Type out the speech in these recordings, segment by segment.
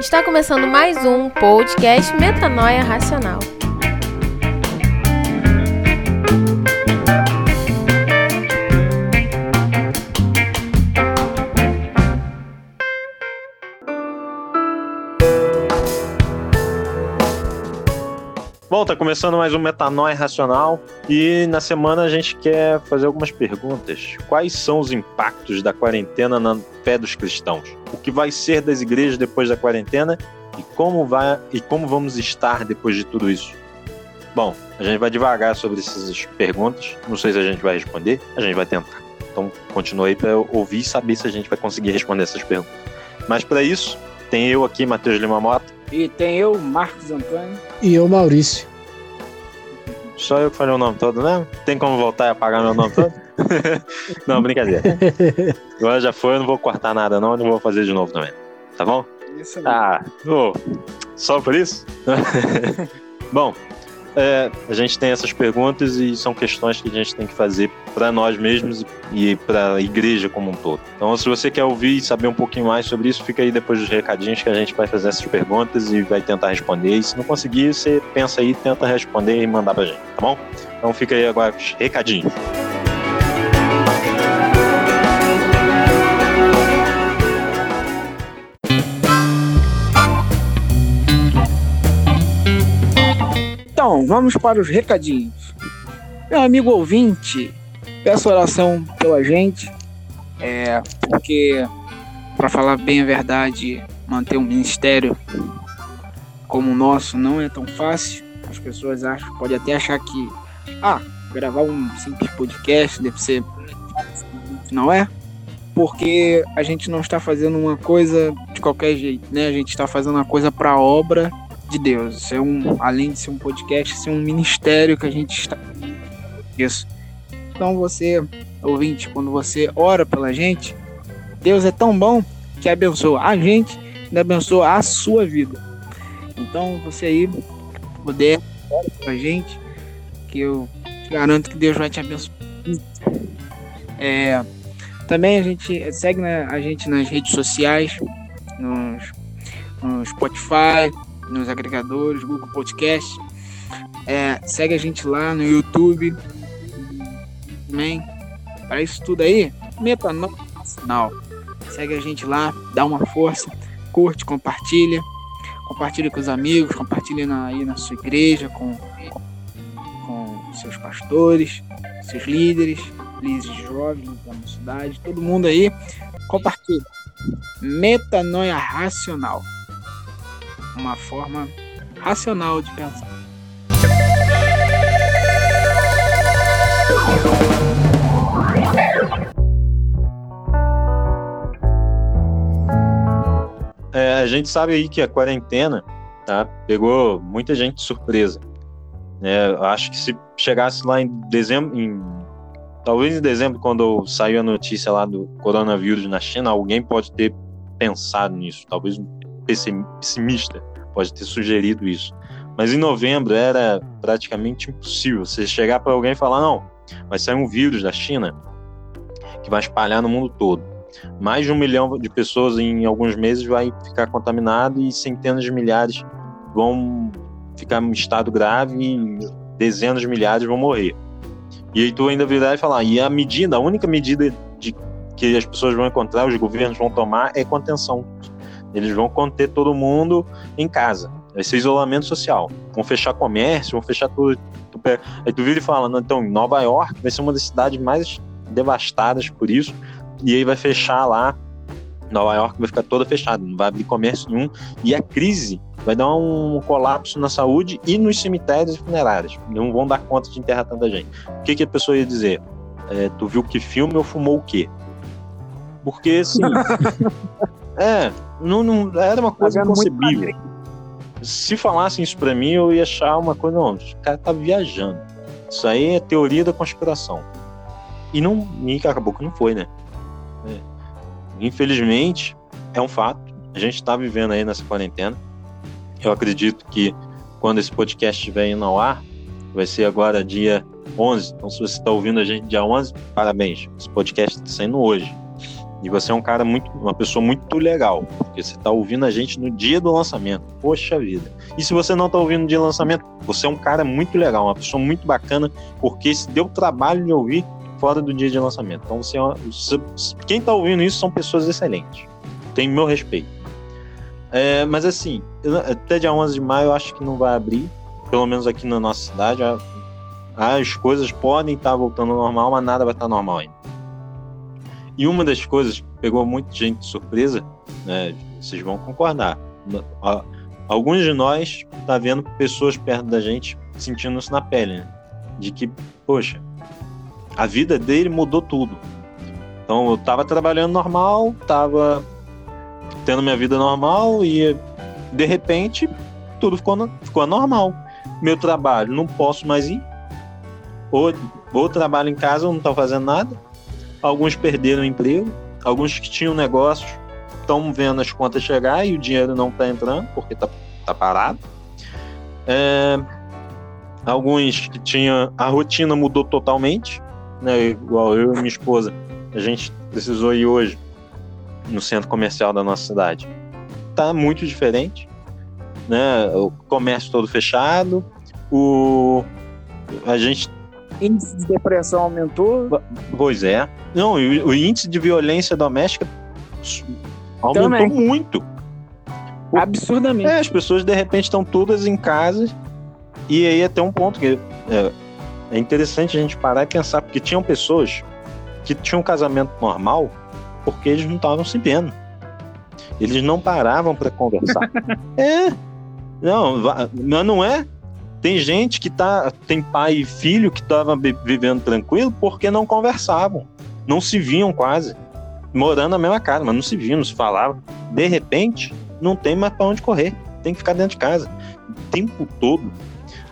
Está começando mais um podcast Metanoia Racional. Bom, tá começando mais um Metanoia Racional e na semana a gente quer fazer algumas perguntas. Quais são os impactos da quarentena na fé dos cristãos? O que vai ser das igrejas depois da quarentena e como vai e como vamos estar depois de tudo isso? Bom, a gente vai devagar sobre essas perguntas. Não sei se a gente vai responder, a gente vai tentar. Então, continue aí para ouvir e saber se a gente vai conseguir responder essas perguntas. Mas para isso, tem eu aqui, Matheus Lima Mota. E tem eu, Marcos Antônio. E eu, Maurício. Só eu que falei o nome todo, né? Tem como voltar e apagar meu nome todo? não, brincadeira. Agora já foi, eu não vou cortar nada, não, eu não vou fazer de novo também. Tá bom? Isso Ah, oh, só por isso? bom, é, a gente tem essas perguntas e são questões que a gente tem que fazer para nós mesmos e para a igreja como um todo. Então, se você quer ouvir e saber um pouquinho mais sobre isso, fica aí depois dos recadinhos que a gente vai fazer essas perguntas e vai tentar responder. E se não conseguir, você pensa aí, tenta responder e mandar pra gente, tá bom? Então fica aí agora os recadinhos. Então, vamos para os recadinhos. Meu amigo ouvinte, peço oração pela gente, é, porque, para falar bem a verdade, manter um ministério como o nosso não é tão fácil. As pessoas acham, pode até achar que, ah, gravar um simples podcast deve ser. Não é? Porque a gente não está fazendo uma coisa de qualquer jeito, né? A gente está fazendo uma coisa para obra de Deus. É um, além de ser um podcast, isso é um ministério que a gente está. Isso. Então você, ouvinte, quando você ora pela gente, Deus é tão bom que abençoa a gente e abençoa a sua vida. Então você aí puder ora pra gente, que eu garanto que Deus vai te abençoar. É, também a gente segue né, a gente nas redes sociais, nos, no Spotify, nos agregadores, Google Podcast. É, segue a gente lá no YouTube. Também. Para isso tudo aí, Metanoia Nacional. Segue a gente lá, dá uma força, curte, compartilha. Compartilha com os amigos, compartilha na, aí na sua igreja, com, com, com seus pastores, seus líderes, líderes jovens da cidade, todo mundo aí. Compartilha. Metanoia Racional uma forma racional de pensar. É, a gente sabe aí que a quarentena tá, pegou muita gente de surpresa. É, acho que se chegasse lá em dezembro, em, talvez em dezembro, quando saiu a notícia lá do coronavírus na China, alguém pode ter pensado nisso, talvez pessimista pode ter sugerido isso. Mas em novembro era praticamente impossível você chegar para alguém e falar: não, vai sair um vírus da China que vai espalhar no mundo todo. Mais de um milhão de pessoas em alguns meses vai ficar contaminado e centenas de milhares vão ficar em estado grave e dezenas de milhares vão morrer. E aí tu ainda virar e falar, e a medida, a única medida de que as pessoas vão encontrar, os governos vão tomar é contenção. Eles vão conter todo mundo em casa. Vai ser isolamento social. Vão fechar comércio, vão fechar tudo. Aí tu vira e fala, então, Nova York vai ser uma das cidades mais devastadas por isso. E aí vai fechar lá. Nova York vai ficar toda fechada, não vai abrir comércio nenhum. E a crise vai dar um colapso na saúde e nos cemitérios e funerários. Não vão dar conta de enterrar tanta gente. O que, que a pessoa ia dizer? É, tu viu que filme ou fumou o quê? Porque, assim. é, não, não, era uma coisa inconcebível. Se falassem isso pra mim, eu ia achar uma coisa, não, o cara tá viajando. Isso aí é teoria da conspiração. E não, e acabou que não foi, né? É. Infelizmente, é um fato. A gente tá vivendo aí nessa quarentena. Eu acredito que quando esse podcast estiver indo ao ar, vai ser agora dia 11. Então, se você está ouvindo a gente dia 11, parabéns. Esse podcast está saindo hoje. E você é um cara muito, uma pessoa muito legal, porque você está ouvindo a gente no dia do lançamento. Poxa vida. E se você não está ouvindo no dia do lançamento, você é um cara muito legal, uma pessoa muito bacana, porque se deu trabalho de ouvir fora do dia de lançamento. Então você, é quem está ouvindo isso são pessoas excelentes. Tem meu respeito. É, mas assim, até dia 11 de maio eu acho que não vai abrir, pelo menos aqui na nossa cidade. As coisas podem estar tá voltando ao normal, mas nada vai estar tá normal ainda. E uma das coisas que pegou muita gente de surpresa, né, vocês vão concordar, alguns de nós tá vendo pessoas perto da gente sentindo isso na pele, né? De que, poxa, a vida dele mudou tudo. Então eu tava trabalhando normal, tava tendo minha vida normal e de repente tudo ficou, ficou normal. Meu trabalho, não posso mais ir. Ou, ou trabalho em casa, não tô fazendo nada Alguns perderam o emprego, alguns que tinham negócios estão vendo as contas chegar e o dinheiro não está entrando porque está tá parado. É, alguns que tinham a rotina mudou totalmente, né? Igual eu e minha esposa, a gente precisou ir hoje no centro comercial da nossa cidade. Tá muito diferente, né? O comércio todo fechado, o a gente índice de depressão aumentou. Pois é. Não, o, índice de violência doméstica aumentou Também. muito. Absurdamente. É, as pessoas de repente estão todas em casa e aí até um ponto que é, é interessante a gente parar e pensar, porque tinham pessoas que tinham um casamento normal porque eles não estavam se vendo. Eles não paravam para conversar. é. Não, mas não é tem gente que tá, tem pai e filho que estavam vivendo tranquilo porque não conversavam, não se viam quase, morando na mesma casa, mas não se viam, não se falavam. De repente, não tem mais para onde correr, tem que ficar dentro de casa. O tempo todo,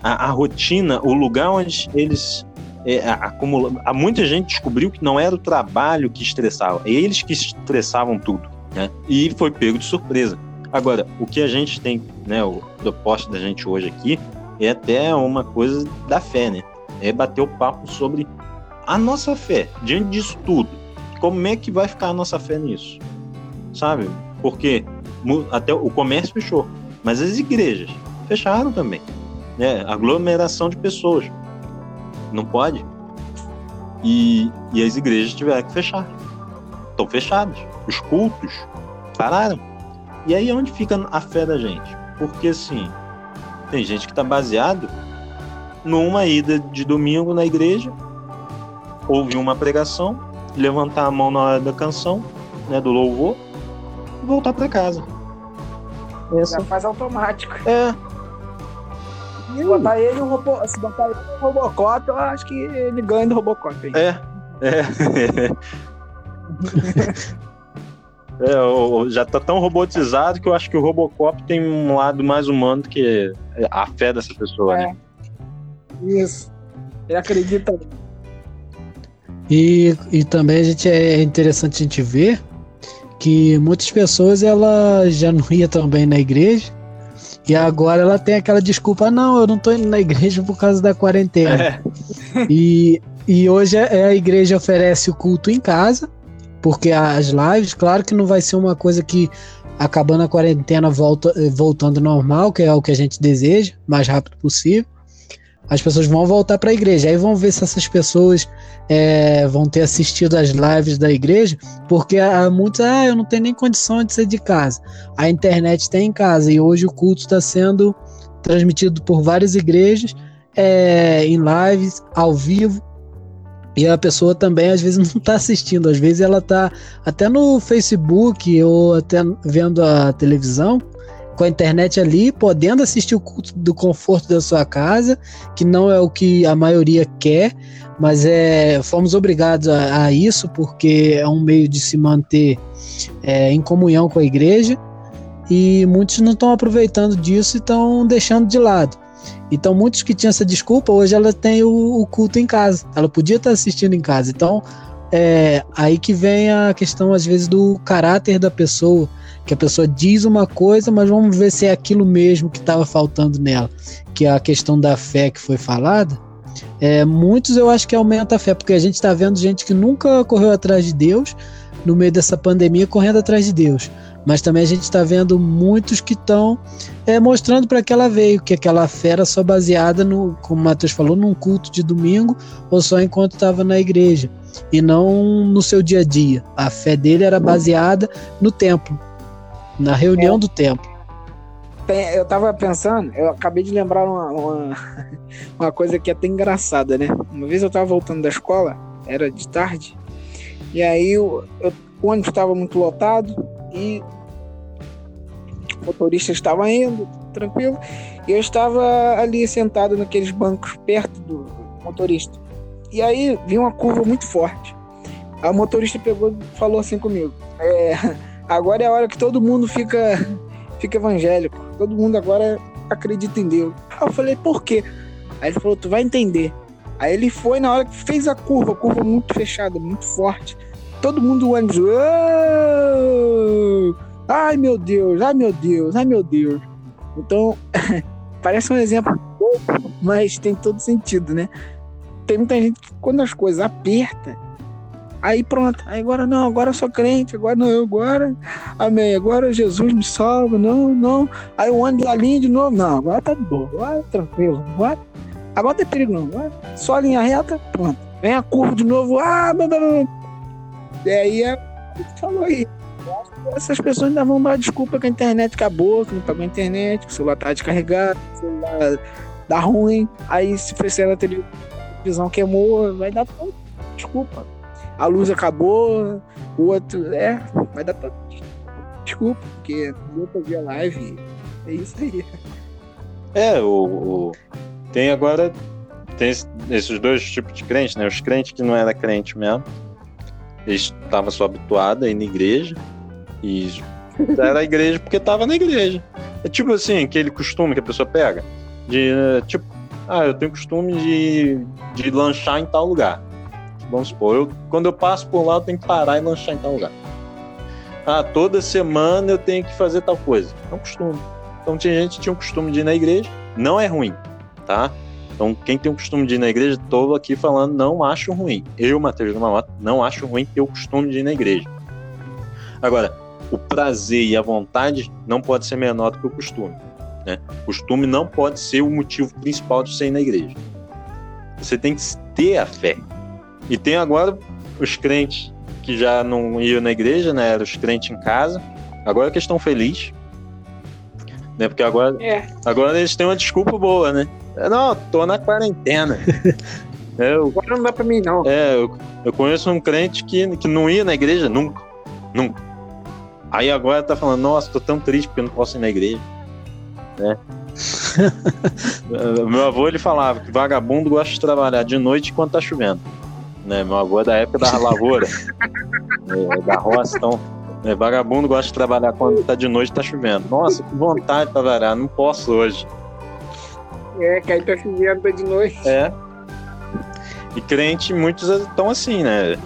a, a rotina, o lugar onde eles é, acumulam. Muita gente descobriu que não era o trabalho que estressava, é eles que estressavam tudo. Né? E foi pego de surpresa. Agora, o que a gente tem, né, o proposta da gente hoje aqui, é até uma coisa da fé, né? É bater o papo sobre a nossa fé, diante disso tudo. Como é que vai ficar a nossa fé nisso? Sabe? Porque até o comércio fechou, mas as igrejas fecharam também. Né? Aglomeração de pessoas. Não pode. E, e as igrejas tiveram que fechar. Estão fechadas. Os cultos pararam. E aí onde fica a fé da gente? Porque assim, tem gente que está baseado numa ida de domingo na igreja, ouvir uma pregação, levantar a mão na hora da canção, né, do louvor, e voltar para casa. Essa... Já faz automático. É. Se botar ele no robô, se botar ele no Robocop, eu acho que ele ganha do Robocop. Hein? É. É. É, já tá tão robotizado que eu acho que o Robocop tem um lado mais humano do que a fé dessa pessoa, né? é. né? Isso. Ele acredita. E, e também a gente é interessante a gente ver que muitas pessoas ela já não ia também na igreja e agora ela tem aquela desculpa, não, eu não tô indo na igreja por causa da quarentena. É. E, e hoje a igreja oferece o culto em casa porque as lives, claro que não vai ser uma coisa que acabando a quarentena volta, eh, voltando normal, que é o que a gente deseja, mais rápido possível. As pessoas vão voltar para a igreja. Aí vão ver se essas pessoas é, vão ter assistido às lives da igreja, porque há muitos, ah, eu não tenho nem condição de sair de casa. A internet tem em casa e hoje o culto está sendo transmitido por várias igrejas é, em lives, ao vivo. E a pessoa também às vezes não está assistindo, às vezes ela está até no Facebook ou até vendo a televisão, com a internet ali, podendo assistir o culto do conforto da sua casa, que não é o que a maioria quer, mas é fomos obrigados a, a isso porque é um meio de se manter é, em comunhão com a igreja e muitos não estão aproveitando disso e estão deixando de lado. Então, muitos que tinham essa desculpa, hoje ela tem o, o culto em casa. Ela podia estar assistindo em casa. Então, é aí que vem a questão, às vezes, do caráter da pessoa. Que a pessoa diz uma coisa, mas vamos ver se é aquilo mesmo que estava faltando nela. Que é a questão da fé que foi falada. É, muitos eu acho que aumenta a fé, porque a gente está vendo gente que nunca correu atrás de Deus, no meio dessa pandemia correndo atrás de Deus. Mas também a gente está vendo muitos que estão é, mostrando para que ela veio, que aquela fé era só baseada no, como o Matheus falou, num culto de domingo ou só enquanto estava na igreja e não no seu dia a dia. A fé dele era baseada no templo, na reunião é. do templo. Eu tava pensando, eu acabei de lembrar uma, uma, uma, coisa que é até engraçada, né? Uma vez eu tava voltando da escola, era de tarde, e aí eu, eu, o ônibus estava muito lotado e o motorista estava indo, tranquilo, e eu estava ali sentado naqueles bancos perto do motorista. E aí vi uma curva muito forte. O motorista pegou falou assim comigo: é, agora é a hora que todo mundo fica, fica evangélico. Todo mundo agora acredita em Deus. Aí eu falei, por quê? Aí ele falou, tu vai entender. Aí ele foi na hora que fez a curva, curva muito fechada, muito forte. Todo mundo ônibus. Ai meu Deus, ai meu Deus, ai meu Deus. Então, parece um exemplo mas tem todo sentido, né? tem muita gente que quando as coisas apertam, aí pronto, aí agora não, agora eu sou crente, agora não, agora, amém, agora Jesus me salva, não, não, aí o ônibus ali de novo, não, agora tá de boa, agora tranquilo, agora, agora tem perigo não, agora só linha reta, pronto, vem a curva de novo, ah, blá, blá, blá. E aí é, falou aí, essas pessoas ainda vão dar desculpa que a internet acabou, que não pagou a internet, que o celular tá descarregado, que o celular dá ruim, aí se fizer na televisão visão queimou, vai dar. Desculpa. A luz acabou, o outro. É, vai dar. Desculpa, porque eu peguei a live. É isso aí. É, o, o, tem agora. Tem esses dois tipos de crentes, né? Os crentes que não era crente mesmo. Eles estavam só habituados a ir na igreja. E era a igreja porque estava na igreja. É tipo assim, aquele costume que a pessoa pega. De, tipo, ah, eu tenho costume de, de lanchar em tal lugar. Vamos supor, eu, quando eu passo por lá, eu tenho que parar e lanchar em tal lugar. Ah, toda semana eu tenho que fazer tal coisa. É um costume. Então tinha gente que tinha o costume de ir na igreja. Não é ruim, tá? Então, quem tem o costume de ir na igreja, estou aqui falando, não acho ruim. Eu, Matheus do Mamota, não acho ruim ter o costume de ir na igreja. Agora, o prazer e a vontade não pode ser menor do que o costume. Né? Costume não pode ser o motivo principal de você ir na igreja. Você tem que ter a fé. E tem agora os crentes que já não iam na igreja, né? Eram os crentes em casa. Agora que estão felizes. Né? Porque agora, é. agora eles têm uma desculpa boa, né? Não, tô na quarentena. É, eu, agora não dá pra mim, não. É, eu, eu conheço um crente que, que não ia na igreja nunca. Nunca. Aí agora tá falando, nossa, tô tão triste porque eu não posso ir na igreja né? meu avô ele falava que vagabundo gosta de trabalhar de noite quando tá chovendo. Né? Meu avô é da época da lavoura, é, da roça, então né? vagabundo gosta de trabalhar quando tá de noite tá chovendo. Nossa, que vontade de trabalhar, não posso hoje. É, que aí tá chovendo tá de noite. É. E crente, muitos estão assim, né?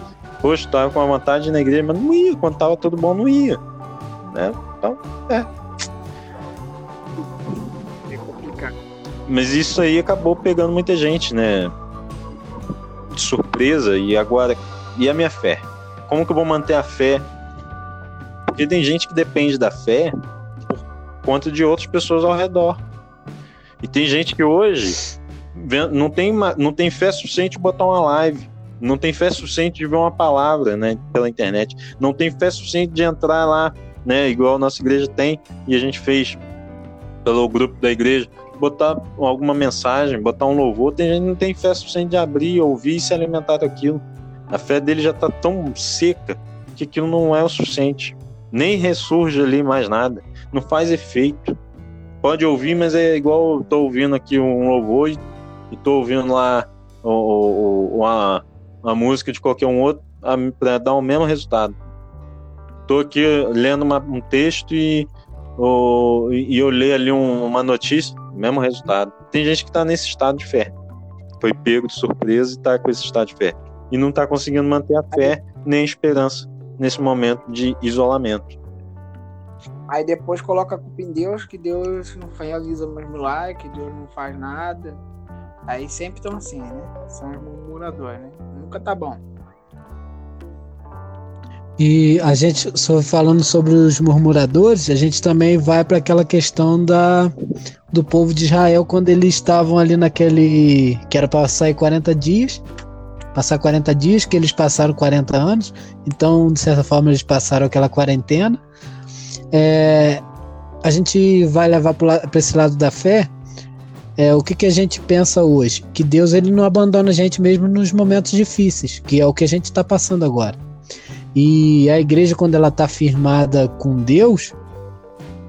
Poxa, tava com a vontade na igreja, mas não ia. Quando tava tudo bom, não ia. Né? Então, é. Mas isso aí acabou pegando muita gente, né? De surpresa. E agora, e a minha fé? Como que eu vou manter a fé? Porque tem gente que depende da fé por conta de outras pessoas ao redor. E tem gente que hoje não tem, não tem fé suficiente de botar uma live. Não tem fé suficiente de ver uma palavra né, pela internet. Não tem fé suficiente de entrar lá, né, igual a nossa igreja tem. E a gente fez pelo grupo da igreja botar alguma mensagem, botar um louvor, tem gente que não tem fé suficiente de abrir, ouvir e se alimentar daquilo. A fé dele já está tão seca que aquilo não é o suficiente. Nem ressurge ali mais nada. Não faz efeito. Pode ouvir, mas é igual eu tô ouvindo aqui um louvor e, estou ouvindo lá uma, uma música de qualquer um outro para dar o mesmo resultado. Estou aqui lendo uma, um texto e, e eu leio ali um, uma notícia, mesmo resultado. Tem gente que está nesse estado de fé. Foi pego de surpresa e está com esse estado de fé. E não está conseguindo manter a fé nem a esperança nesse momento de isolamento. Aí depois coloca a culpa em Deus, que Deus não realiza mais milagre, que Deus não faz nada. Aí sempre estão assim, né? São os murmuradores, né? Nunca tá bom. E a gente, só falando sobre os murmuradores, a gente também vai para aquela questão da, do povo de Israel quando eles estavam ali naquele. que era para sair 40 dias. Passar 40 dias, que eles passaram 40 anos. Então, de certa forma, eles passaram aquela quarentena. É, a gente vai levar para esse lado da fé. É, o que, que a gente pensa hoje? Que Deus ele não abandona a gente mesmo nos momentos difíceis, que é o que a gente está passando agora. E a igreja, quando ela está firmada com Deus,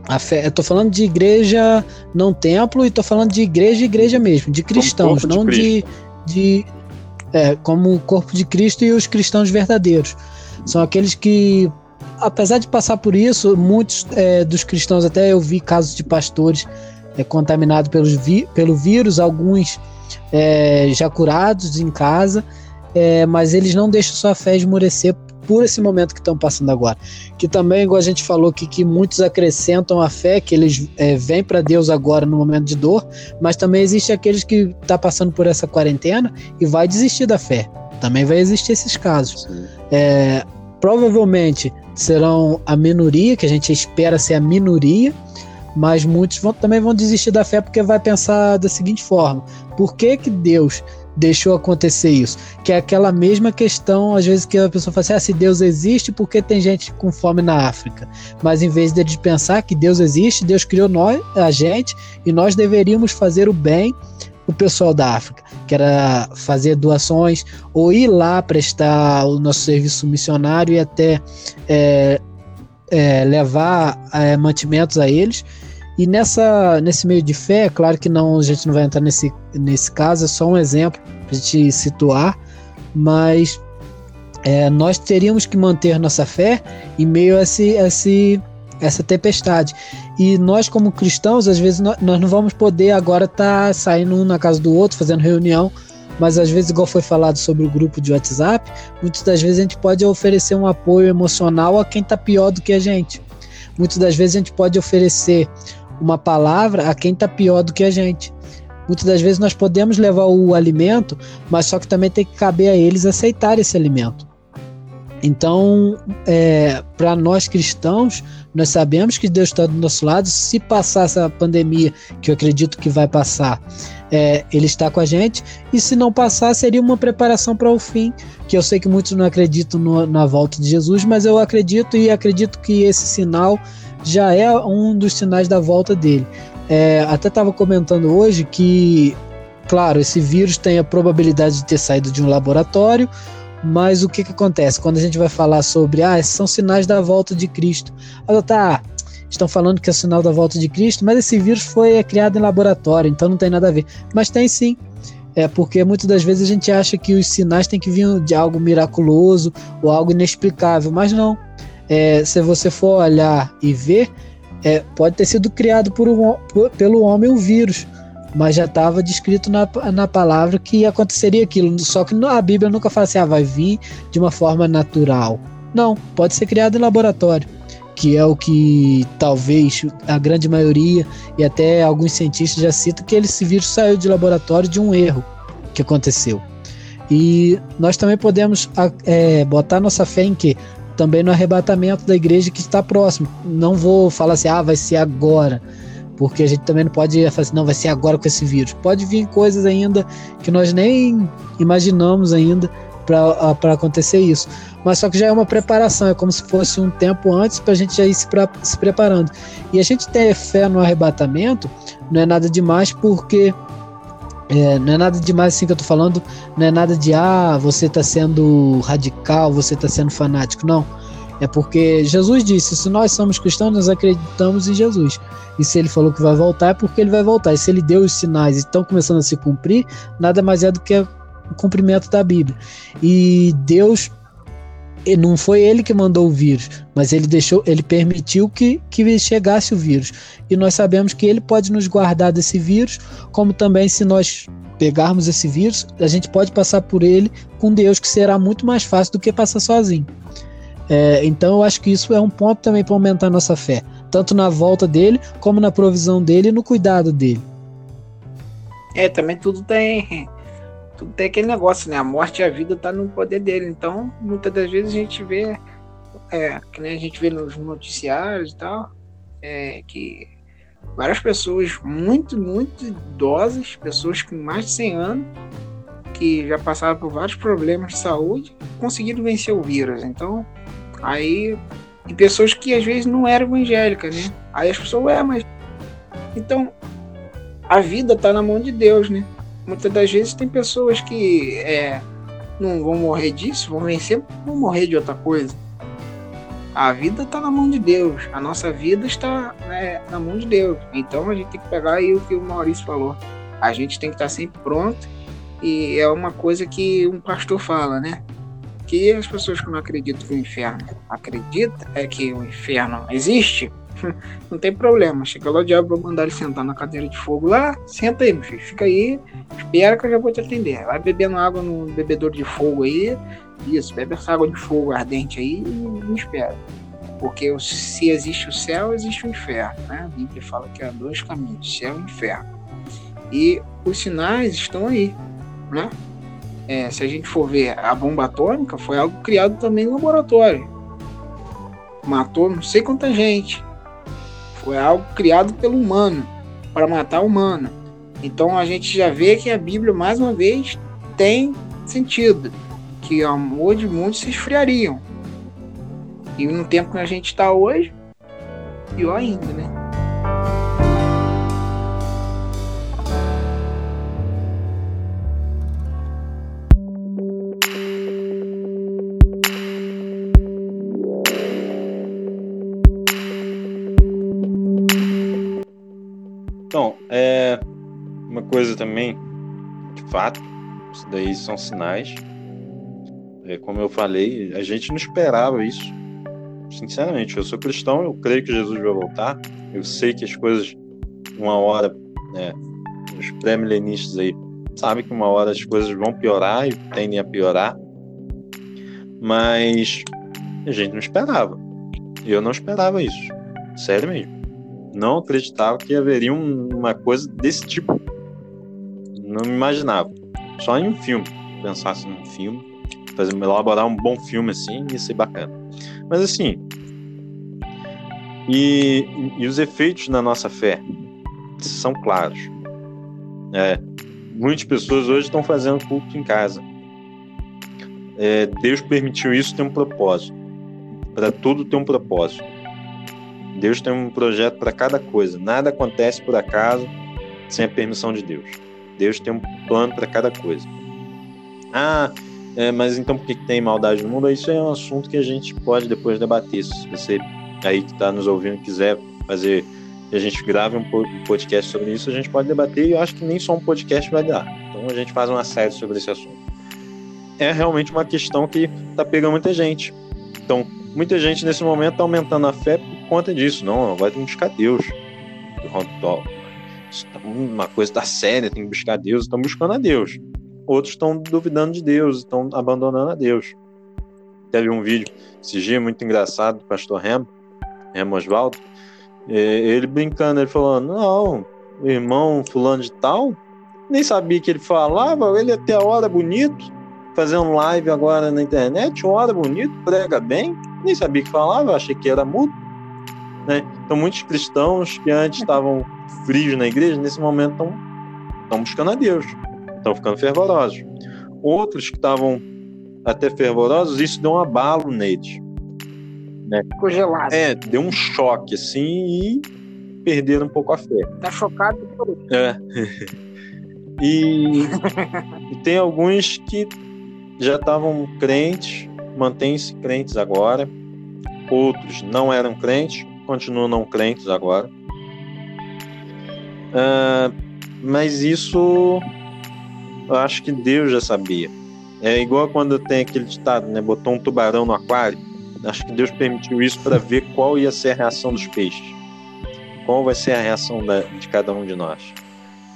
a fé, eu tô falando de igreja, não templo, e tô falando de igreja, igreja mesmo, de cristãos, não de, de é, como o corpo de Cristo e os cristãos verdadeiros. São aqueles que, apesar de passar por isso, muitos é, dos cristãos, até eu vi casos de pastores é, contaminados pelos vi, pelo vírus, alguns é, já curados em casa, é, mas eles não deixam sua fé esmorecer por esse momento que estão passando agora. Que também, igual a gente falou, que, que muitos acrescentam a fé, que eles é, vêm para Deus agora no momento de dor, mas também existe aqueles que tá passando por essa quarentena e vai desistir da fé. Também vai existir esses casos. É, provavelmente serão a minoria, que a gente espera ser a minoria, mas muitos vão, também vão desistir da fé porque vai pensar da seguinte forma: por que que Deus deixou acontecer isso. Que é aquela mesma questão, às vezes, que a pessoa fala assim: ah, se Deus existe, por que tem gente com fome na África? Mas em vez de pensar que Deus existe, Deus criou nós, a gente, e nós deveríamos fazer o bem o pessoal da África, que era fazer doações ou ir lá prestar o nosso serviço missionário e até é, é, levar é, mantimentos a eles. E nessa, nesse meio de fé, claro que não, a gente não vai entrar nesse, nesse caso, é só um exemplo para a gente situar, mas é, nós teríamos que manter nossa fé em meio a esse, a esse, essa tempestade. E nós, como cristãos, às vezes nós, nós não vamos poder agora estar tá saindo um na casa do outro, fazendo reunião, mas às vezes, igual foi falado sobre o grupo de WhatsApp, muitas das vezes a gente pode oferecer um apoio emocional a quem está pior do que a gente. Muitas das vezes a gente pode oferecer uma palavra a quem está pior do que a gente. Muitas das vezes nós podemos levar o alimento, mas só que também tem que caber a eles aceitar esse alimento. Então, é, para nós cristãos, nós sabemos que Deus está do nosso lado. Se passar essa pandemia, que eu acredito que vai passar, é, Ele está com a gente. E se não passar, seria uma preparação para o fim. Que eu sei que muitos não acreditam no, na volta de Jesus, mas eu acredito e acredito que esse sinal já é um dos sinais da volta dele. É, até estava comentando hoje que, claro, esse vírus tem a probabilidade de ter saído de um laboratório, mas o que, que acontece? Quando a gente vai falar sobre, ah, esses são sinais da volta de Cristo. Ah, tá, estão falando que é sinal da volta de Cristo, mas esse vírus foi criado em laboratório, então não tem nada a ver. Mas tem sim. É porque muitas das vezes a gente acha que os sinais têm que vir de algo miraculoso ou algo inexplicável, mas não é, se você for olhar e ver, é, pode ter sido criado por um, por, pelo homem um vírus, mas já estava descrito na, na palavra que aconteceria aquilo. Só que a Bíblia nunca fala assim, ah, vai vir de uma forma natural. Não, pode ser criado em laboratório, que é o que talvez a grande maioria e até alguns cientistas já citam que esse vírus saiu de laboratório de um erro que aconteceu. E nós também podemos é, botar nossa fé em que também no arrebatamento da igreja que está próximo. Não vou falar assim, ah, vai ser agora, porque a gente também não pode falar assim, não, vai ser agora com esse vírus. Pode vir coisas ainda que nós nem imaginamos ainda para acontecer isso. Mas só que já é uma preparação, é como se fosse um tempo antes para a gente já ir se, pra, se preparando. E a gente ter fé no arrebatamento não é nada demais, porque é, não é nada demais assim que eu tô falando, não é nada de ah, você tá sendo radical, você tá sendo fanático, não. É porque Jesus disse: se nós somos cristãos, nós acreditamos em Jesus. E se ele falou que vai voltar, é porque ele vai voltar. E se ele deu os sinais e estão começando a se cumprir, nada mais é do que o cumprimento da Bíblia. E Deus não foi ele que mandou o vírus, mas ele deixou, ele permitiu que, que chegasse o vírus. E nós sabemos que ele pode nos guardar desse vírus, como também se nós pegarmos esse vírus, a gente pode passar por ele com Deus, que será muito mais fácil do que passar sozinho. É, então eu acho que isso é um ponto também para aumentar nossa fé, tanto na volta dele, como na provisão dele e no cuidado dele. É, também tudo tem tudo tem aquele negócio, né? A morte e a vida tá no poder dele. Então, muitas das vezes a gente vê é, que nem a gente vê nos noticiários e tal, é que várias pessoas muito, muito idosas, pessoas com mais de 100 anos, que já passaram por vários problemas de saúde, conseguiram vencer o vírus. Então, aí. E pessoas que às vezes não eram evangélicas, né? Aí as pessoas, ué, mas. Então, a vida tá na mão de Deus, né? Muitas das vezes tem pessoas que é, não vão morrer disso, vão vencer, vão morrer de outra coisa. A vida está na mão de Deus, a nossa vida está né, na mão de Deus. Então a gente tem que pegar aí o que o Maurício falou. A gente tem que estar sempre pronto e é uma coisa que um pastor fala, né? Que as pessoas que não acreditam que o inferno acredita é que o inferno existe, não tem problema. Chega lá o diabo vai mandar ele sentar na cadeira de fogo lá, senta aí, meu filho, fica aí, espera que eu já vou te atender. Vai bebendo água no bebedouro de fogo aí, isso, bebe essa água de fogo ardente aí e me espera. Porque se existe o céu, existe o inferno. Né? A Bíblia fala que há dois caminhos, céu e inferno. E os sinais estão aí. Né? É, se a gente for ver, a bomba atômica foi algo criado também no laboratório. Matou não sei quanta gente. Foi algo criado pelo humano, para matar o humano. Então a gente já vê que a Bíblia, mais uma vez, tem sentido que o amor de muitos se esfriariam. E no tempo que a gente está hoje, pior ainda, né? Coisa também, de fato, isso daí são sinais é, como eu falei, a gente não esperava isso. Sinceramente, eu sou cristão, eu creio que Jesus vai voltar. Eu sei que as coisas, uma hora, né, os pré-milenistas aí sabem que uma hora as coisas vão piorar e tendem a piorar. Mas a gente não esperava. Eu não esperava isso. Sério mesmo. Não acreditava que haveria uma coisa desse tipo. Não me imaginava. Só em um filme. Pensasse num filme fazer elaborar um bom filme assim e ser bacana. Mas assim, e, e os efeitos na nossa fé são claros. É, muitas pessoas hoje estão fazendo culto em casa. É, Deus permitiu isso ter um propósito. Para tudo ter um propósito. Deus tem um projeto para cada coisa. Nada acontece por acaso sem a permissão de Deus. Deus tem um plano para cada coisa. Ah, é, mas então por que, tem maldade no mundo? Isso é um assunto que a gente pode depois debater. Se você aí que está nos ouvindo quiser fazer a gente grave um podcast sobre isso, a gente pode debater e eu acho que nem só um podcast vai dar. Então a gente faz uma série sobre esse assunto. É realmente uma questão que está pegando muita gente. Então, muita gente nesse momento está aumentando a fé por conta disso. Não, vai buscar Deus. Tá uma coisa está séria, tem que buscar Deus. Estão buscando a Deus outros estão duvidando de Deus, estão abandonando a Deus. Teve um vídeo esse dia muito engraçado do pastor Remo, Remo Oswaldo, ele brincando, ele falando, não, o irmão fulano de tal, nem sabia que ele falava, ele até a hora bonito, fazendo live agora na internet, uma hora bonito, prega bem, nem sabia que falava, achei que era mudo. Né? Então muitos cristãos que antes estavam frios na igreja, nesse momento estão, estão buscando a Deus estão ficando fervorosos. Outros que estavam até fervorosos, isso deu um abalo neles. Né? Ficou gelado. É, deu um choque, assim, e perderam um pouco a fé. Tá chocado por. É. e, e tem alguns que já estavam crentes, mantêm-se crentes agora. Outros não eram crentes, continuam não crentes agora. Uh, mas isso eu acho que Deus já sabia. É igual quando tem aquele ditado, né? Botou um tubarão no aquário. Acho que Deus permitiu isso para ver qual ia ser a reação dos peixes. Qual vai ser a reação da, de cada um de nós.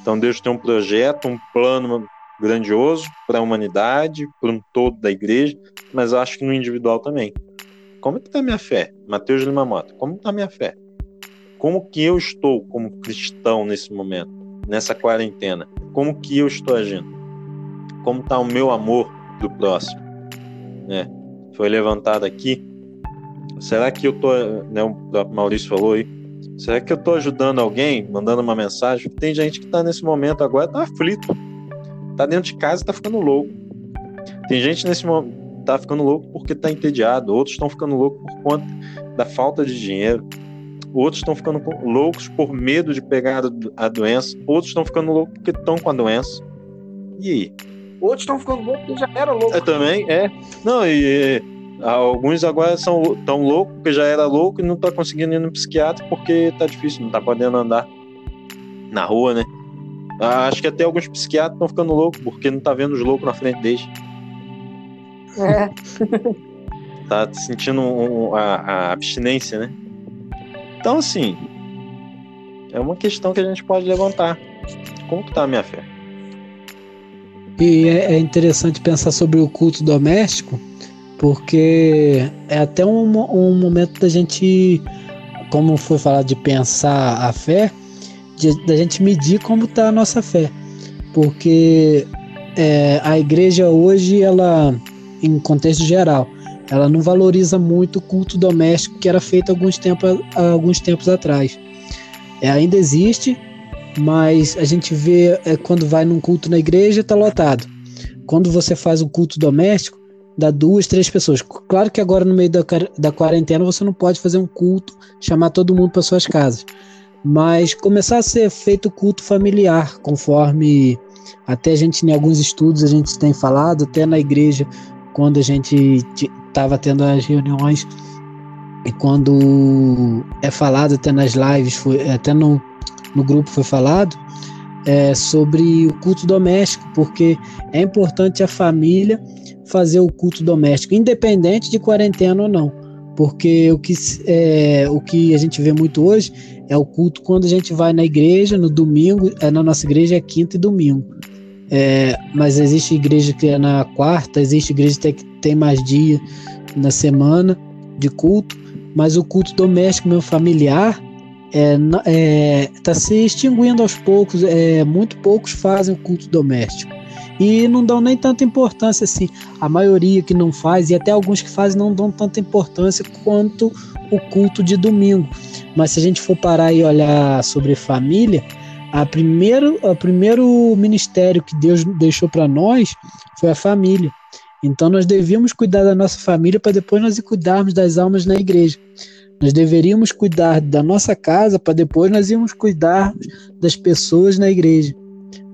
Então Deus tem um projeto, um plano grandioso para a humanidade, para um todo da igreja, mas acho que no individual também. Como está a minha fé? Mateus Lima Mota, como está minha fé? Como que eu estou como cristão nesse momento, nessa quarentena? Como que eu estou agindo? como está o meu amor do próximo. Né? Foi levantado aqui será que eu tô, né, o Maurício falou aí, será que eu tô ajudando alguém, mandando uma mensagem? Tem gente que tá nesse momento agora, tá aflito, tá dentro de casa tá ficando louco. Tem gente nesse momento tá ficando louco porque tá entediado, outros estão ficando loucos por conta da falta de dinheiro, outros estão ficando loucos por medo de pegar a doença, outros estão ficando loucos porque estão com a doença. E aí? Outros estão ficando loucos porque já era louco. É, também, é. Não, e, e alguns agora são tão loucos porque já era louco e não tá conseguindo ir no psiquiatra porque tá difícil, não tá podendo andar na rua, né? Acho que até alguns psiquiatras estão ficando loucos porque não tá vendo os loucos na frente deles. É. tá sentindo um, a, a abstinência, né? Então, assim, é uma questão que a gente pode levantar. Como que tá a minha fé? E é, é interessante pensar sobre o culto doméstico, porque é até um, um momento da gente, como foi falado, de pensar a fé, da gente medir como está a nossa fé. Porque é, a igreja hoje, ela, em contexto geral, ela não valoriza muito o culto doméstico que era feito alguns tempos, alguns tempos atrás. É, ainda existe, mas a gente vê é, quando vai num culto na igreja, está lotado. Quando você faz um culto doméstico, dá duas, três pessoas. Claro que agora no meio da, da quarentena você não pode fazer um culto, chamar todo mundo para suas casas. Mas começar a ser feito culto familiar, conforme até a gente, em alguns estudos, a gente tem falado, até na igreja, quando a gente estava tendo as reuniões e quando é falado até nas lives, foi, até no, no grupo foi falado, é, sobre o culto doméstico, porque é importante a família fazer o culto doméstico, independente de quarentena ou não. Porque o que, é, o que a gente vê muito hoje é o culto quando a gente vai na igreja, no domingo, é, na nossa igreja é quinta e domingo. É, mas existe igreja que é na quarta, existe igreja que tem mais dia na semana de culto, mas o culto doméstico, meu familiar, está é, é, se extinguindo aos poucos. É, muito poucos fazem o culto doméstico e não dão nem tanta importância assim. A maioria que não faz e até alguns que fazem não dão tanta importância quanto o culto de domingo. Mas se a gente for parar e olhar sobre família, a primeiro, o primeiro ministério que Deus deixou para nós foi a família. Então nós devíamos cuidar da nossa família para depois nós cuidarmos das almas na igreja. Nós deveríamos cuidar da nossa casa para depois nós irmos cuidar das pessoas na igreja.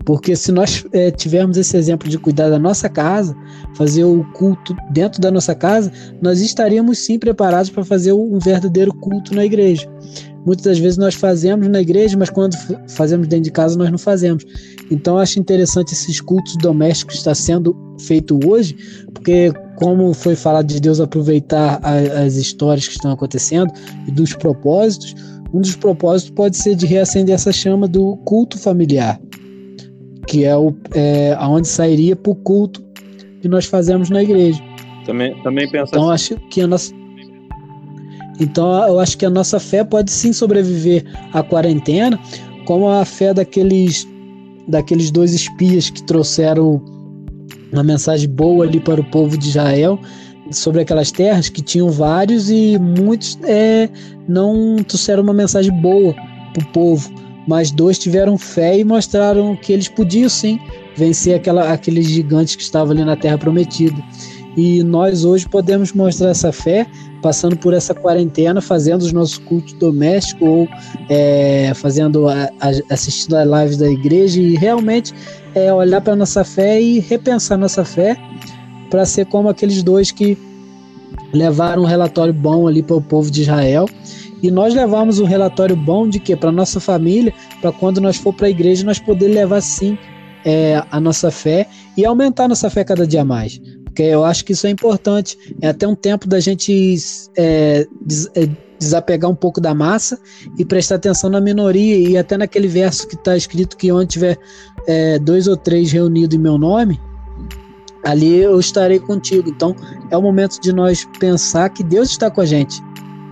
Porque se nós é, tivermos esse exemplo de cuidar da nossa casa, fazer o culto dentro da nossa casa, nós estaríamos sim preparados para fazer um verdadeiro culto na igreja. Muitas das vezes nós fazemos na igreja, mas quando fazemos dentro de casa nós não fazemos. Então acho interessante esses cultos domésticos que está sendo feito hoje, porque como foi falado de Deus aproveitar a, as histórias que estão acontecendo e dos propósitos, um dos propósitos pode ser de reacender essa chama do culto familiar, que é o é, aonde sairia para o culto que nós fazemos na igreja. Também, também penso então assim. acho que a nossa então eu acho que a nossa fé pode sim sobreviver à quarentena, como a fé daqueles daqueles dois espias que trouxeram uma mensagem boa ali para o povo de Israel sobre aquelas terras que tinham vários e muitos é, não trouxeram uma mensagem boa para o povo, mas dois tiveram fé e mostraram que eles podiam sim vencer aquela, aqueles gigantes que estavam ali na terra prometida. E nós hoje podemos mostrar essa fé passando por essa quarentena, fazendo os nossos cultos domésticos ou é, fazendo a, a, assistindo as lives da igreja e realmente é, olhar para nossa fé e repensar nossa fé para ser como aqueles dois que levaram um relatório bom ali para o povo de Israel. E nós levamos um relatório bom de que para nossa família, para quando nós for para a igreja nós poder levar sim é, a nossa fé e aumentar nossa fé cada dia mais porque eu acho que isso é importante. É até um tempo da gente é, des, é, desapegar um pouco da massa e prestar atenção na minoria, e até naquele verso que está escrito que onde tiver é, dois ou três reunidos em meu nome, ali eu estarei contigo. Então é o momento de nós pensar que Deus está com a gente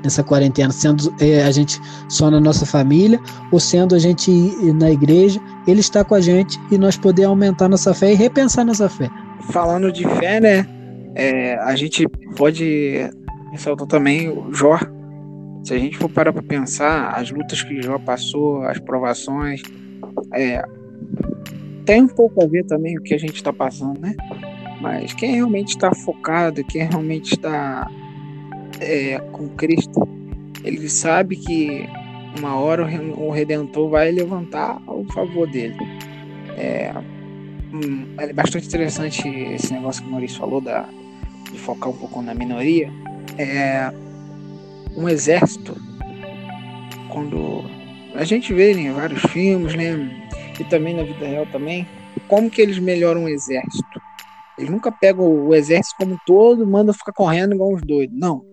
nessa quarentena, sendo é, a gente só na nossa família ou sendo a gente na igreja, Ele está com a gente e nós poder aumentar nossa fé e repensar nossa fé falando de fé, né? É, a gente pode ressaltou também o Jó. Se a gente for parar para pensar, as lutas que Jó passou, as provações, é, tem um pouco a ver também o que a gente está passando, né? Mas quem realmente está focado, quem realmente está é, com Cristo, ele sabe que uma hora o Redentor vai levantar ao favor dele. É, hum, é bastante interessante esse negócio que o Maurício falou da, de focar um pouco na minoria. É, um exército, quando a gente vê em vários filmes, né, e também na vida real também, como que eles melhoram o exército? Eles nunca pegam o exército como um todo, mandam ficar correndo igual uns doidos. Não.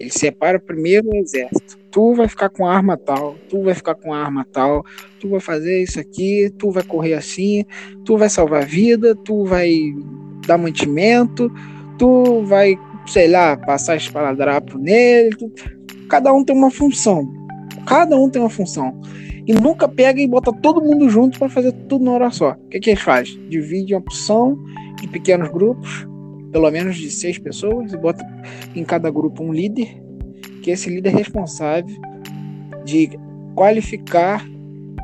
Ele separa primeiro o exército. Tu vai ficar com arma tal, tu vai ficar com arma tal, tu vai fazer isso aqui, tu vai correr assim, tu vai salvar vida, tu vai dar mantimento, tu vai, sei lá, passar esparadrapo nele. Tu... Cada um tem uma função. Cada um tem uma função. E nunca pega e bota todo mundo junto para fazer tudo na hora só. O que, que eles fazem? Divide uma opção de pequenos grupos pelo menos de seis pessoas, e bota em cada grupo um líder, que esse líder é responsável de qualificar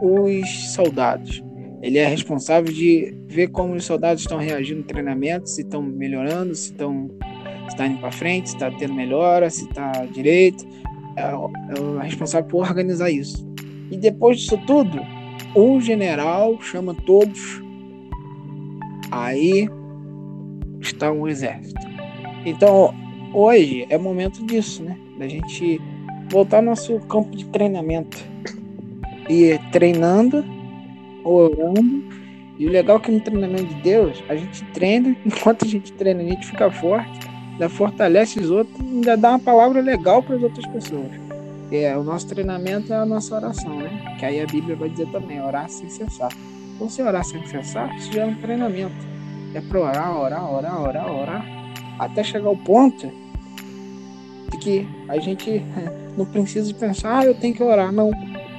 os soldados. Ele é responsável de ver como os soldados estão reagindo no treinamento, se estão melhorando, se estão se está indo para frente, se está tendo melhora, se está direito. É, é responsável por organizar isso. E depois disso tudo, o general chama todos. Aí está um exército. Então, hoje é momento disso, né? Da gente voltar ao nosso campo de treinamento. E treinando, orando. E o legal é que no treinamento de Deus, a gente treina, enquanto a gente treina, a gente fica forte, ainda fortalece os outros, ainda dá uma palavra legal para as outras pessoas. É, o nosso treinamento é a nossa oração, né? Que aí a Bíblia vai dizer também, orar sem cessar. Então, se orar sem cessar, isso já é um treinamento. É para orar, orar, orar, orar, orar, até chegar ao ponto de que a gente não precisa pensar, ah, eu tenho que orar. Não.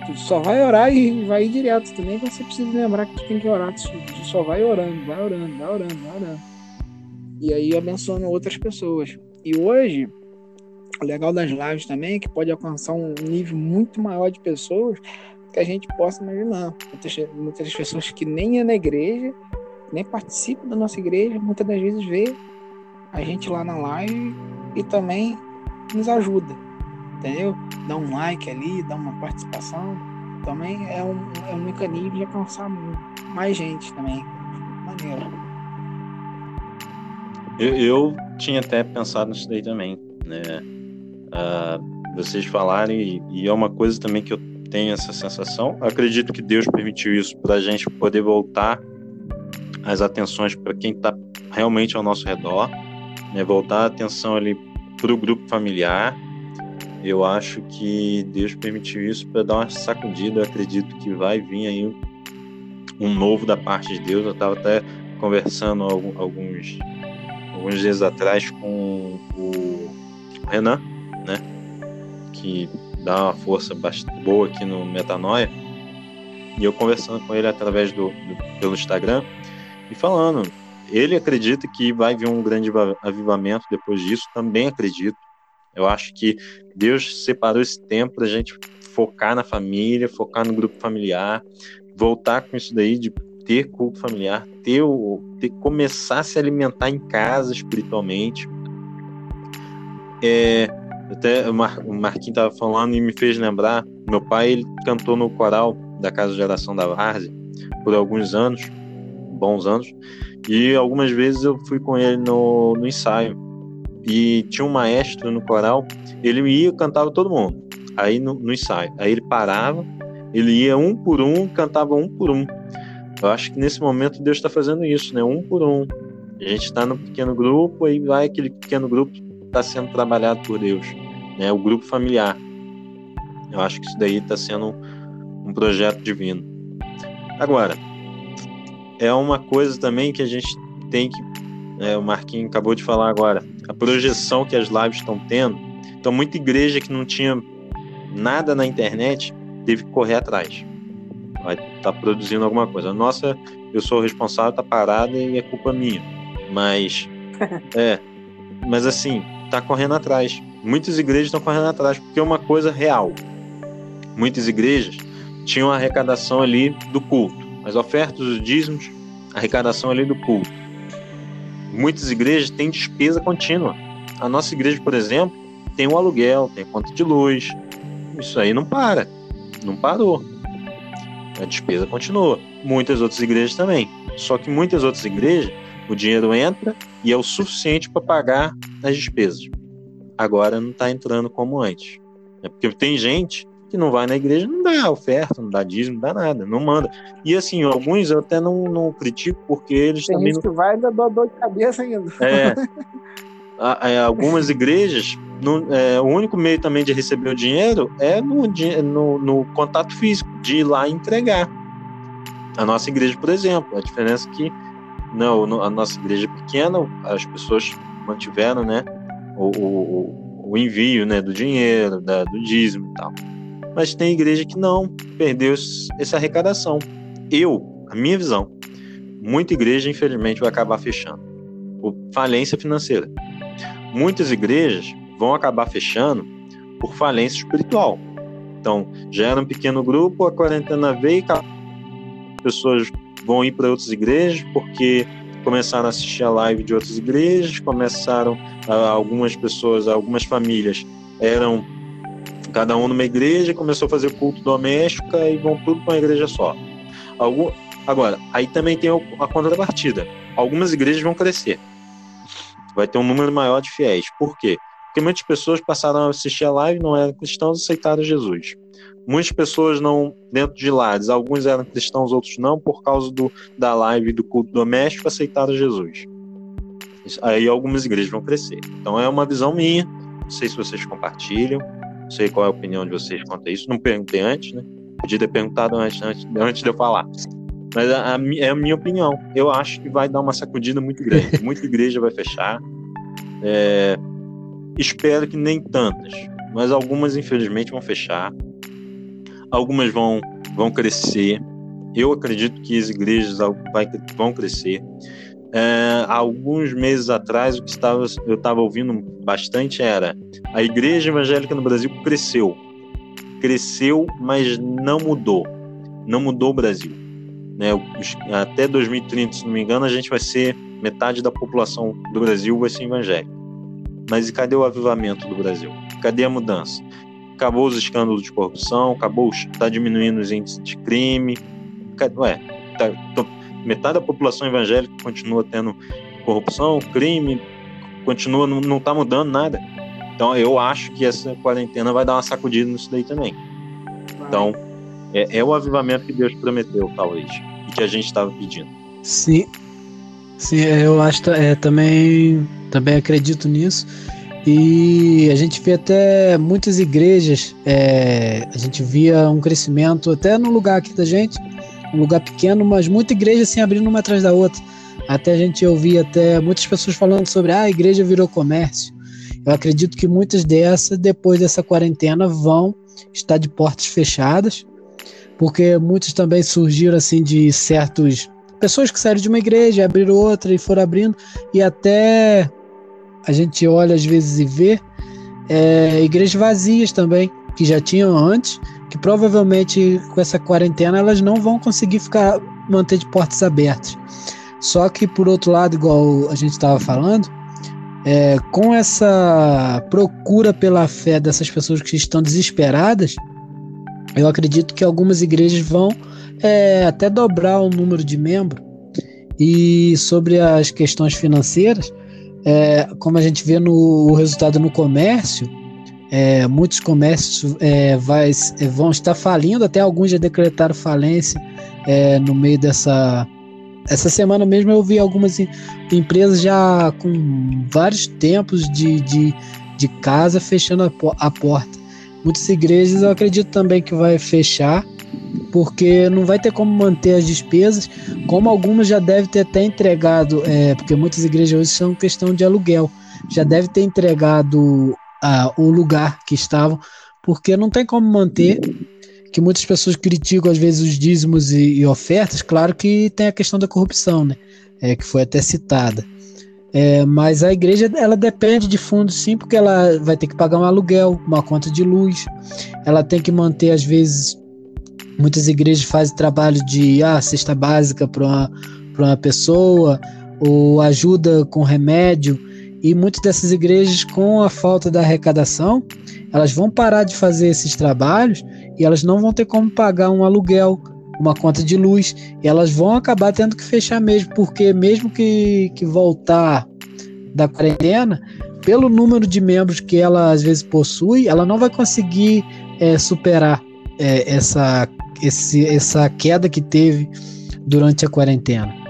Tu só vai orar e vai ir direto. Nem você precisa lembrar que tu tem que orar. Tu só vai orando, vai orando, vai orando, vai orando. E aí abençoando outras pessoas. E hoje, o legal das lives também é que pode alcançar um nível muito maior de pessoas que a gente possa imaginar. Muitas pessoas que nem é na igreja nem participa da nossa igreja, muitas das vezes vê a gente lá na live e também nos ajuda, entendeu? Dá um like ali, dá uma participação, também é um, é um mecanismo de alcançar mais gente também. Maneiro. Eu, eu tinha até pensado nisso daí também, né? Uh, vocês falarem, e, e é uma coisa também que eu tenho essa sensação. Acredito que Deus permitiu isso para a gente poder voltar as atenções para quem está realmente ao nosso redor, né? voltar a atenção ali para o grupo familiar. Eu acho que Deus permitiu isso para dar uma sacudida. Eu acredito que vai vir aí um novo da parte de Deus. Eu estava até conversando alguns, alguns dias atrás com o Renan, né? Que dá uma força bastante boa aqui no Metanoia. E eu conversando com ele através do, do pelo Instagram, e falando. Ele acredita que vai vir um grande avivamento depois disso, também acredito. Eu acho que Deus separou esse tempo para a gente focar na família, focar no grupo familiar, voltar com isso daí de ter culto familiar, ter o, ter, começar a se alimentar em casa espiritualmente. É, até o, Mar, o Marquinhos estava falando e me fez lembrar, meu pai ele cantou no coral da Casa de Oração da Várzea por alguns anos bons anos. E algumas vezes eu fui com ele no, no ensaio. E tinha um maestro no coral, ele ia cantava todo mundo. Aí no, no ensaio. Aí ele parava, ele ia um por um, cantava um por um. Eu acho que nesse momento Deus está fazendo isso, né? Um por um. A gente está no pequeno grupo, aí vai aquele pequeno grupo está sendo trabalhado por Deus, né? O grupo familiar. Eu acho que isso daí está sendo um, um projeto divino. Agora, é uma coisa também que a gente tem que. É, o Marquinhos acabou de falar agora. A projeção que as lives estão tendo. Então, muita igreja que não tinha nada na internet teve que correr atrás. Vai estar tá produzindo alguma coisa. A nossa, eu sou o responsável, tá parada e é culpa minha. Mas, é. Mas assim, tá correndo atrás. Muitas igrejas estão correndo atrás porque é uma coisa real. Muitas igrejas tinham arrecadação ali do culto, as ofertas, os dízimos, a arrecadação ali do culto. Muitas igrejas têm despesa contínua. A nossa igreja, por exemplo, tem o aluguel, tem conta de luz. Isso aí não para, não parou. A despesa continua. Muitas outras igrejas também. Só que muitas outras igrejas, o dinheiro entra e é o suficiente para pagar as despesas. Agora não está entrando como antes. É porque tem gente que não vai na igreja, não dá oferta, não dá dízimo, não dá nada, não manda. E assim, alguns eu até não, não critico porque eles Tem também. gente Não... que vai dar dor de cabeça ainda. É, a- é, algumas igrejas, não- é, o único meio também de receber o dinheiro é no, no, no contato físico, de ir lá entregar. A nossa igreja, por exemplo, a diferença é que não, no- a nossa igreja é pequena, as pessoas mantiveram né, o, o, o- o envio né, do dinheiro, da- do dízimo e tal. Mas tem igreja que não, perdeu essa arrecadação. Eu, a minha visão, muita igreja, infelizmente, vai acabar fechando por falência financeira. Muitas igrejas vão acabar fechando por falência espiritual. Então, já era um pequeno grupo, a quarentena veio, ca- pessoas vão ir para outras igrejas porque começaram a assistir a live de outras igrejas, começaram ah, algumas pessoas, algumas famílias eram cada um numa igreja, começou a fazer culto doméstico e vão tudo para uma igreja só. Algum, agora, aí também tem a contrapartida. Algumas igrejas vão crescer. Vai ter um número maior de fiéis. Por quê? Porque muitas pessoas passaram a assistir a live, não eram cristãos, aceitaram Jesus. Muitas pessoas não, dentro de lares, alguns eram cristãos, outros não, por causa do, da live do culto doméstico, aceitaram Jesus. Aí algumas igrejas vão crescer. Então é uma visão minha. Não sei se vocês compartilham. Não sei qual é a opinião de vocês quanto a isso. Não perguntei antes, né? Podia ter perguntado antes, antes, antes de eu falar. Mas a, a é a minha opinião. Eu acho que vai dar uma sacudida muito grande. Muita igreja vai fechar. É, espero que nem tantas, mas algumas infelizmente vão fechar. Algumas vão, vão crescer. Eu acredito que as igrejas vão crescer. É, alguns meses atrás, o que estava, eu estava ouvindo bastante era a igreja evangélica no Brasil cresceu. Cresceu, mas não mudou. Não mudou o Brasil. Né? Até 2030, se não me engano, a gente vai ser metade da população do Brasil vai ser evangélica. Mas e cadê o avivamento do Brasil? Cadê a mudança? Acabou os escândalos de corrupção, acabou, está diminuindo os índices de crime. Ué, tá- metade da população evangélica continua tendo corrupção, crime, continua, não, não tá mudando nada. Então eu acho que essa quarentena vai dar uma sacudida nisso daí também. Então, é, é o avivamento que Deus prometeu, talvez, e que a gente estava pedindo. Sim, sim, eu acho é, também, também acredito nisso. E a gente vê até muitas igrejas, é, a gente via um crescimento até no lugar aqui da gente, um lugar pequeno, mas muita igreja assim abrindo uma atrás da outra. Até a gente ouvia até muitas pessoas falando sobre ah, a igreja virou comércio. Eu acredito que muitas dessas, depois dessa quarentena, vão estar de portas fechadas, porque muitos também surgiram assim de certos pessoas que saíram de uma igreja, abriram outra e foram abrindo, e até a gente olha às vezes e vê é, igrejas vazias também, que já tinham antes, que provavelmente com essa quarentena elas não vão conseguir ficar manter de portas abertas. Só que por outro lado, igual a gente estava falando, é, com essa procura pela fé dessas pessoas que estão desesperadas, eu acredito que algumas igrejas vão é, até dobrar o número de membros. E sobre as questões financeiras, é, como a gente vê no resultado no comércio, é, muitos comércios é, vai, é, vão estar falindo, até alguns já decretaram falência é, no meio dessa. Essa semana mesmo eu vi algumas em- empresas já com vários tempos de, de, de casa fechando a, a porta. Muitas igrejas eu acredito também que vai fechar, porque não vai ter como manter as despesas, como algumas já devem ter até entregado, é, porque muitas igrejas hoje são questão de aluguel, já deve ter entregado o lugar que estavam, porque não tem como manter, que muitas pessoas criticam às vezes os dízimos e, e ofertas, claro que tem a questão da corrupção, né, é, que foi até citada. É, mas a igreja ela depende de fundos sim, porque ela vai ter que pagar um aluguel, uma conta de luz, ela tem que manter às vezes muitas igrejas fazem trabalho de ah, cesta básica para uma, uma pessoa ou ajuda com remédio e muitas dessas igrejas com a falta da arrecadação elas vão parar de fazer esses trabalhos e elas não vão ter como pagar um aluguel uma conta de luz, e elas vão acabar tendo que fechar mesmo, porque mesmo que, que voltar da quarentena, pelo número de membros que ela às vezes possui, ela não vai conseguir é, superar é, essa, esse, essa queda que teve durante a quarentena.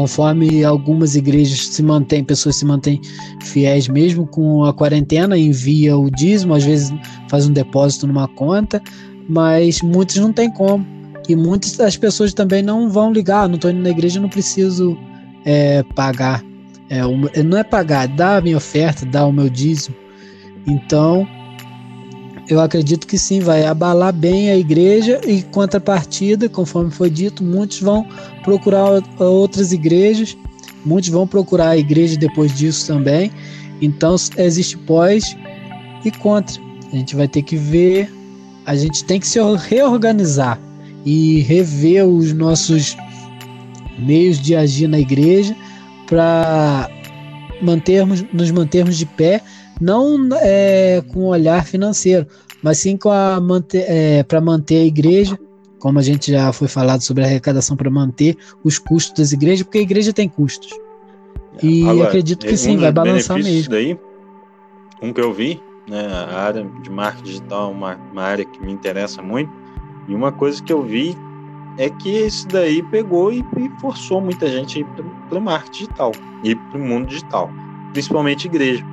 Conforme algumas igrejas se mantêm, pessoas se mantêm fiéis mesmo com a quarentena, envia o dízimo, às vezes faz um depósito numa conta, mas muitos não tem como e muitas das pessoas também não vão ligar, ah, não estou indo na igreja, não preciso é, pagar. É, não é pagar, dar a minha oferta, dar o meu dízimo. Então, eu acredito que sim, vai abalar bem a igreja e contrapartida, conforme foi dito, muitos vão procurar outras igrejas, muitos vão procurar a igreja depois disso também. Então, existe pós e contra. A gente vai ter que ver, a gente tem que se reorganizar e rever os nossos meios de agir na igreja para mantermos, nos mantermos de pé, não é, com olhar financeiro, mas sim com a manter, é, para manter a igreja, como a gente já foi falado sobre a arrecadação para manter os custos das igrejas, porque a igreja tem custos. E Agora, acredito que sim, um vai balançar mesmo. Daí, um que eu vi, né, a área de marketing digital é uma, uma área que me interessa muito, e uma coisa que eu vi é que isso daí pegou e, e forçou muita gente para o marketing digital e para o mundo digital, principalmente igreja.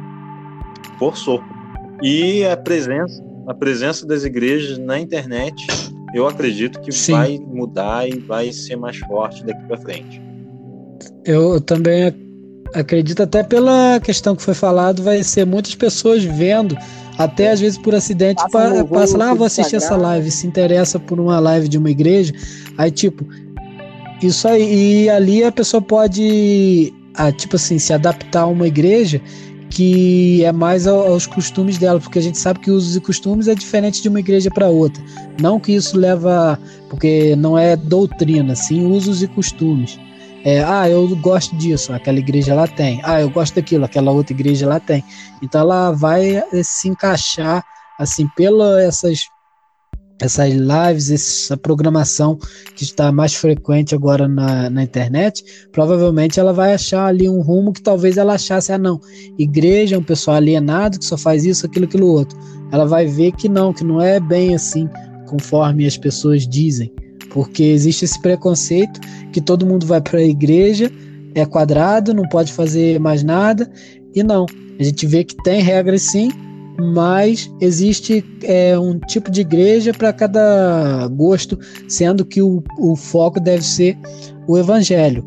Forçou. E a presença, a presença das igrejas na internet, eu acredito que Sim. vai mudar e vai ser mais forte daqui para frente. Eu também acredito até pela questão que foi falado, vai ser muitas pessoas vendo até às vezes por acidente passa, passa lá, ah, vou assistir essa live, se interessa por uma live de uma igreja, aí tipo, isso aí, e ali a pessoa pode, ah, tipo assim, se adaptar a uma igreja que é mais aos costumes dela, porque a gente sabe que usos e costumes é diferente de uma igreja para outra. Não que isso leva, porque não é doutrina, sim usos e costumes. É, ah, eu gosto disso, aquela igreja lá tem. Ah, eu gosto daquilo, aquela outra igreja lá tem. Então ela vai eh, se encaixar assim pela essas essas lives, essa programação que está mais frequente agora na, na internet, provavelmente ela vai achar ali um rumo que talvez ela achasse, ah não, igreja é um pessoal alienado que só faz isso, aquilo, aquilo outro. Ela vai ver que não, que não é bem assim conforme as pessoas dizem porque existe esse preconceito que todo mundo vai para a igreja, é quadrado, não pode fazer mais nada, e não. A gente vê que tem regras sim, mas existe é, um tipo de igreja para cada gosto, sendo que o, o foco deve ser o evangelho.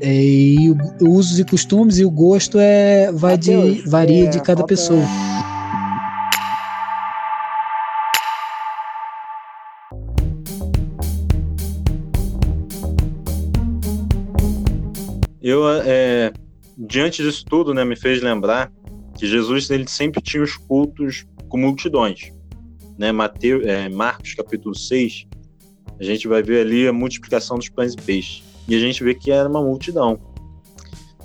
É, e o, usos e costumes e o gosto é vai de, varia é, de cada pessoa. Eu, é, diante disso tudo, né, me fez lembrar que Jesus ele sempre tinha os cultos com multidões. Né? Mateus, é, Marcos capítulo 6, a gente vai ver ali a multiplicação dos pães e peixes. E a gente vê que era uma multidão.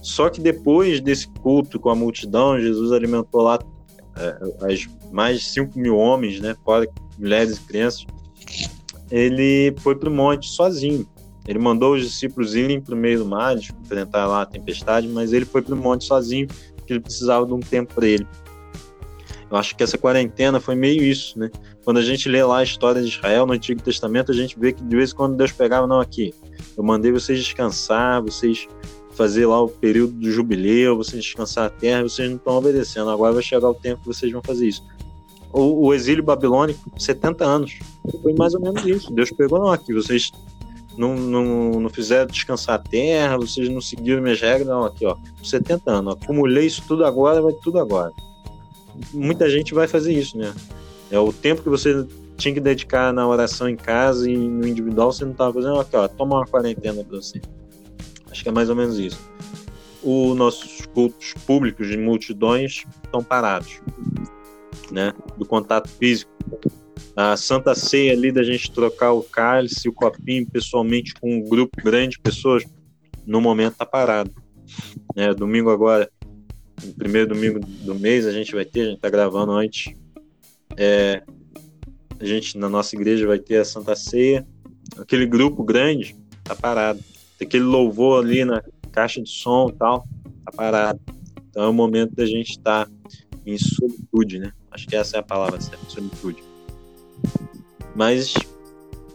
Só que depois desse culto com a multidão, Jesus alimentou lá é, as mais de 5 mil homens, né, fora mulheres e crianças. Ele foi para o monte sozinho. Ele mandou os discípulos irem para o meio do mar, enfrentar lá a tempestade, mas ele foi para o monte sozinho, porque ele precisava de um tempo para ele. Eu acho que essa quarentena foi meio isso, né? Quando a gente lê lá a história de Israel no Antigo Testamento, a gente vê que de vez em quando Deus pegava, não, aqui, eu mandei vocês descansar, vocês fazer lá o período do jubileu, vocês descansar a terra, vocês não estão obedecendo, agora vai chegar o tempo que vocês vão fazer isso. O, o exílio babilônico, 70 anos, foi mais ou menos isso. Deus pegou, não, aqui, vocês não, não, não fizeram descansar a terra, vocês não seguiram minhas regras, não, aqui, ó, 70 anos, acumulei isso tudo agora, vai tudo agora. Muita gente vai fazer isso, né? É o tempo que você tinha que dedicar na oração em casa e no individual, você não estava fazendo, aqui, ó, toma uma quarentena para você. Acho que é mais ou menos isso. Os nossos cultos públicos de multidões estão parados, né? Do contato físico. A Santa Ceia ali da gente trocar o cálice o copinho pessoalmente com um grupo grande de pessoas, no momento tá parado. Né? Domingo agora, no primeiro domingo do mês a gente vai ter, a gente tá gravando antes. É, a gente na nossa igreja vai ter a Santa Ceia. Aquele grupo grande tá parado. Aquele louvor ali na caixa de som e tal, tá parado. Então é o momento da gente estar tá em solitude, né? Acho que essa é a palavra certa, solitude. Mas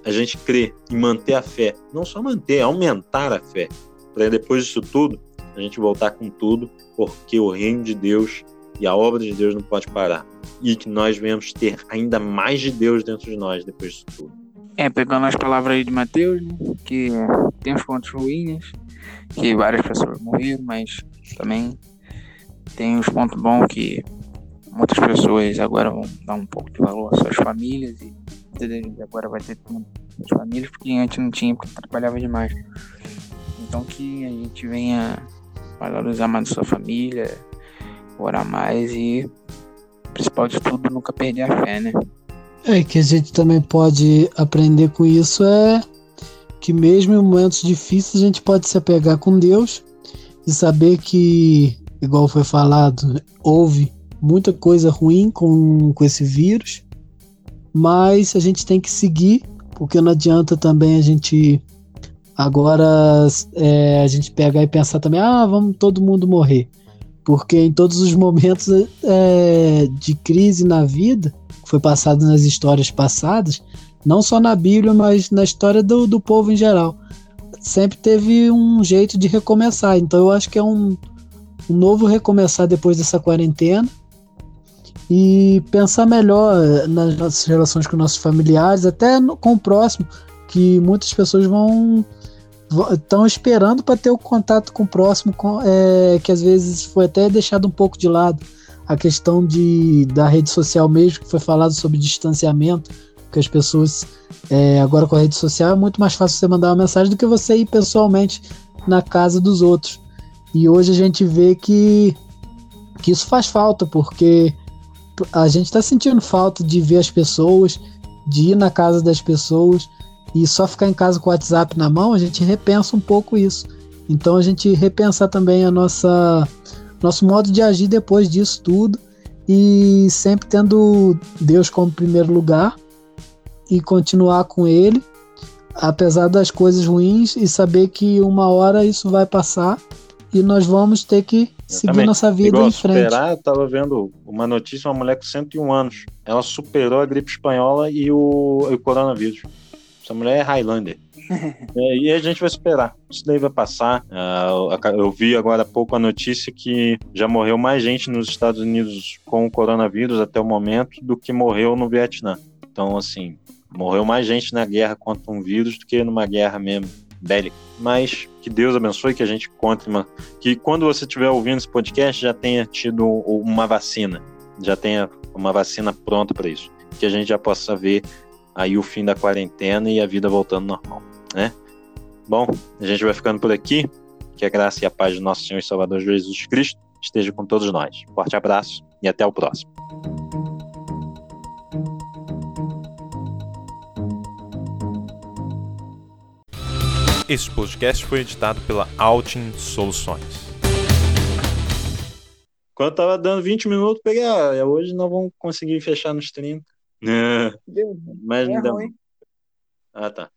a gente crê em manter a fé, não só manter, aumentar a fé, para depois disso tudo a gente voltar com tudo, porque o reino de Deus e a obra de Deus não pode parar. E que nós venhamos ter ainda mais de Deus dentro de nós depois disso tudo. É, pegando as palavras aí de Mateus, né, que tem os pontos ruins, que várias pessoas morreram, mas também tem os pontos bons que muitas pessoas agora vão dar um pouco de valor às suas famílias e agora vai ter as famílias porque antes não tinha porque trabalhava demais. Então que a gente venha valorizar mais a sua família, orar mais e principal de tudo nunca perder a fé, né? É que a gente também pode aprender com isso é que mesmo em momentos difíceis a gente pode se apegar com Deus e saber que, igual foi falado, houve muita coisa ruim com, com esse vírus, mas a gente tem que seguir, porque não adianta também a gente agora é, a gente pegar e pensar também, ah, vamos todo mundo morrer. Porque em todos os momentos é, de crise na vida, que foi passado nas histórias passadas, não só na Bíblia, mas na história do, do povo em geral. Sempre teve um jeito de recomeçar. Então eu acho que é um, um novo recomeçar depois dessa quarentena e pensar melhor nas nossas relações com nossos familiares, até no, com o próximo, que muitas pessoas vão estão esperando para ter o contato com o próximo, com, é, que às vezes foi até deixado um pouco de lado. A questão de, da rede social mesmo, que foi falado sobre distanciamento, que as pessoas é, agora com a rede social é muito mais fácil você mandar uma mensagem do que você ir pessoalmente na casa dos outros. E hoje a gente vê que, que isso faz falta, porque a gente está sentindo falta de ver as pessoas, de ir na casa das pessoas e só ficar em casa com o WhatsApp na mão, a gente repensa um pouco isso. Então a gente repensar também a nossa nosso modo de agir depois disso tudo e sempre tendo Deus como primeiro lugar e continuar com ele, apesar das coisas ruins, e saber que uma hora isso vai passar e nós vamos ter que seguir nossa vida Igual em frente. Superar, eu tava vendo uma notícia, uma mulher com 101 anos. Ela superou a gripe espanhola e o, o coronavírus. Essa mulher é Highlander. é, e a gente vai esperar. Isso daí vai passar. Uh, eu vi agora há pouco a notícia que já morreu mais gente nos Estados Unidos com o coronavírus até o momento do que morreu no Vietnã. Então, assim, Morreu mais gente na guerra contra um vírus do que numa guerra mesmo bélica. Mas que Deus abençoe, que a gente conte uma. Que quando você estiver ouvindo esse podcast já tenha tido uma vacina, já tenha uma vacina pronta para isso. Que a gente já possa ver aí o fim da quarentena e a vida voltando normal, né? Bom, a gente vai ficando por aqui. Que a graça e a paz do nosso Senhor e Salvador Jesus Cristo esteja com todos nós. Forte abraço e até o próximo. Este podcast foi editado pela Altin Soluções. Quando tava dando 20 minutos, peguei, ah, hoje nós vamos conseguir fechar nos 30. É. Mas não deu. Ah, tá.